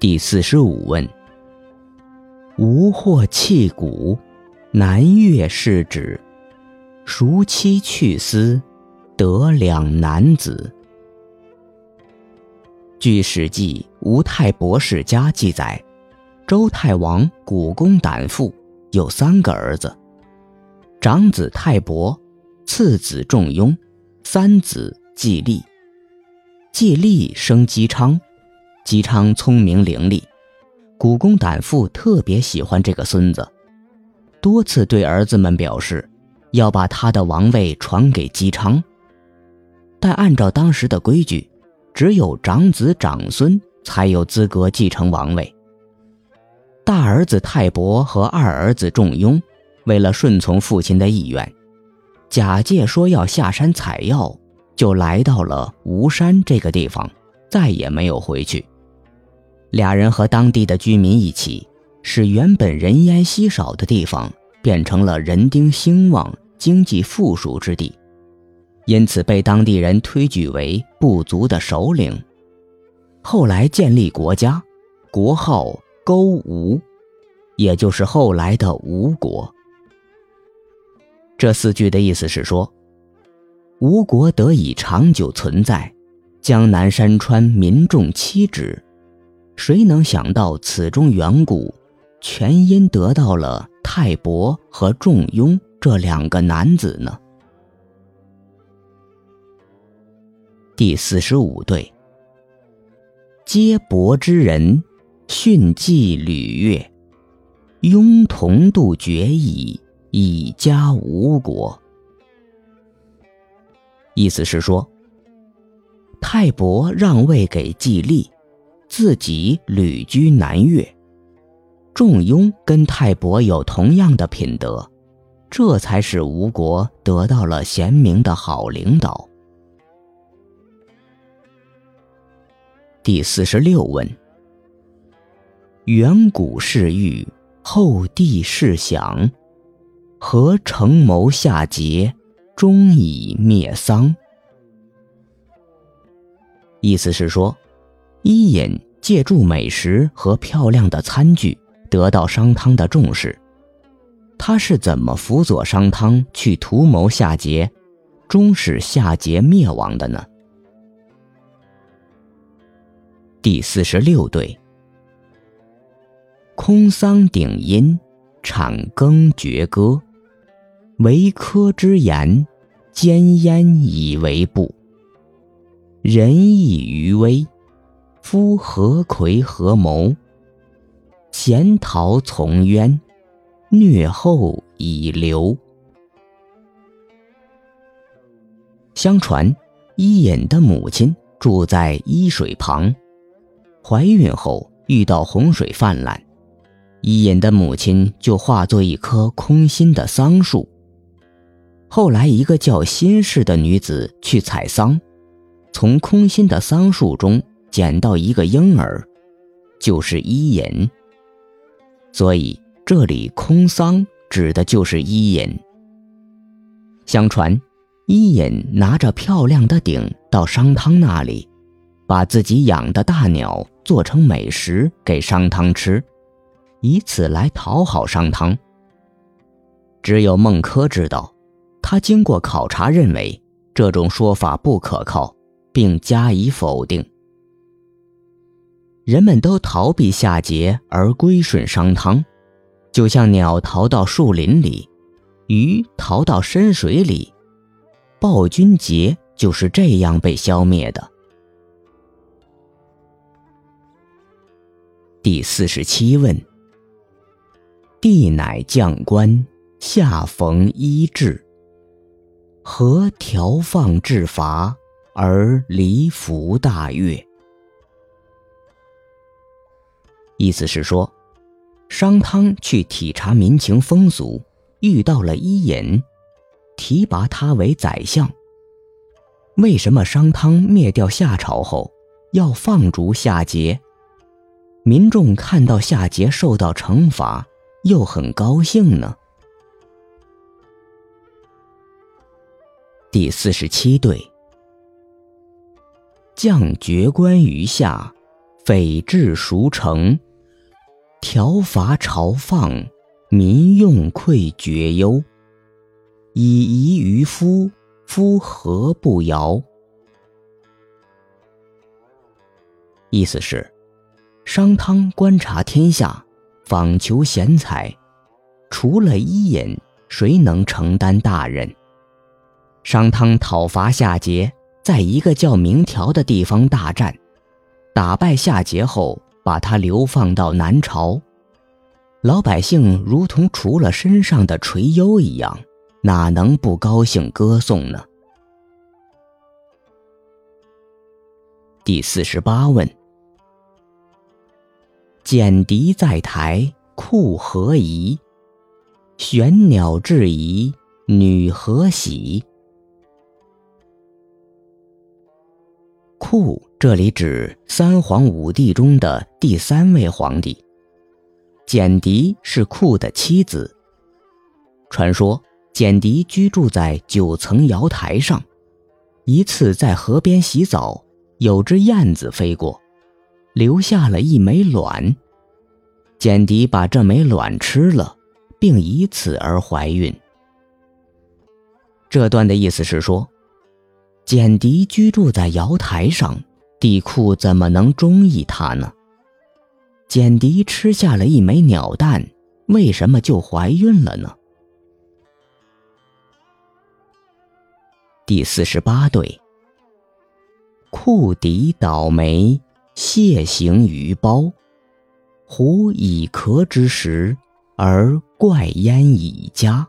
第四十五问：吴获弃骨，南越是指，孰妻去思，得两男子？据《史记·吴太伯世家》记载，周太王古公胆父有三个儿子，长子太伯，次子仲雍，三子季历。季历生姬昌。姬昌聪明伶俐，古公胆父特别喜欢这个孙子，多次对儿子们表示要把他的王位传给姬昌。但按照当时的规矩，只有长子长孙才有资格继承王位。大儿子泰伯和二儿子仲雍为了顺从父亲的意愿，假借说要下山采药，就来到了吴山这个地方，再也没有回去。俩人和当地的居民一起，使原本人烟稀少的地方变成了人丁兴旺、经济富庶之地，因此被当地人推举为部族的首领。后来建立国家，国号勾吴，也就是后来的吴国。这四句的意思是说，吴国得以长久存在，江南山川民众妻之。谁能想到此中缘故，全因得到了泰伯和仲雍这两个男子呢？第四十五对，皆伯之人，训季履月，雍同度绝矣，以家吴国。意思是说，泰伯让位给季历。自己旅居南越，仲雍跟泰伯有同样的品德，这才使吴国得到了贤明的好领导。第四十六问：远古世欲，后帝世享，何成谋夏桀，终以灭丧？意思是说。伊尹借助美食和漂亮的餐具得到商汤的重视，他是怎么辅佐商汤去图谋夏桀，终使夏桀灭亡的呢？第四十六对，空桑顶阴，产耕绝歌，为科之言，兼焉以为部，仁义于微。夫何魁何谋？贤逃从渊，虐后以流。相传，伊尹的母亲住在伊水旁，怀孕后遇到洪水泛滥，伊尹的母亲就化作一棵空心的桑树。后来，一个叫辛氏的女子去采桑，从空心的桑树中。捡到一个婴儿，就是伊尹。所以这里空桑指的就是伊尹。相传，伊尹拿着漂亮的鼎到商汤那里，把自己养的大鸟做成美食给商汤吃，以此来讨好商汤。只有孟轲知道，他经过考察认为这种说法不可靠，并加以否定。人们都逃避夏桀而归顺商汤，就像鸟逃到树林里，鱼逃到深水里，暴君桀就是这样被消灭的。第四十七问：帝乃将官，夏逢伊至，何调放治伐而离服大悦？意思是说，商汤去体察民情风俗，遇到了伊尹，提拔他为宰相。为什么商汤灭掉夏朝后要放逐夏桀？民众看到夏桀受到惩罚，又很高兴呢？第四十七对，将爵关于夏。匪至孰成，条伐朝放，民用愧绝忧。以夷于夫，夫何不尧？意思是，商汤观察天下，访求贤才，除了伊尹，谁能承担大任？商汤讨伐夏桀，在一个叫明条的地方大战，打败夏桀后，把他流放到南朝。老百姓如同除了身上的垂忧一样，哪能不高兴歌颂呢？第四十八问：剪笛在台，库何宜？玄鸟质疑，女何喜？库这里指三皇五帝中的第三位皇帝，简狄是库的妻子。传说简狄居住在九层瑶台上，一次在河边洗澡，有只燕子飞过，留下了一枚卵。简狄把这枚卵吃了，并以此而怀孕。这段的意思是说。简狄居住在瑶台上，帝库怎么能中意他呢？简狄吃下了一枚鸟蛋，为什么就怀孕了呢？第四十八对。库狄倒霉，蟹行于包，狐以壳之时，而怪焉以家。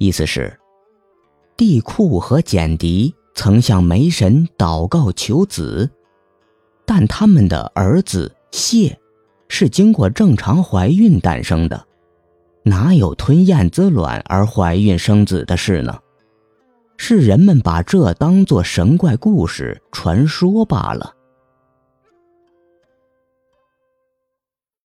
意思是。帝喾和简狄曾向梅神祷告求子，但他们的儿子谢是经过正常怀孕诞生的，哪有吞燕子卵而怀孕生子的事呢？是人们把这当作神怪故事传说罢了。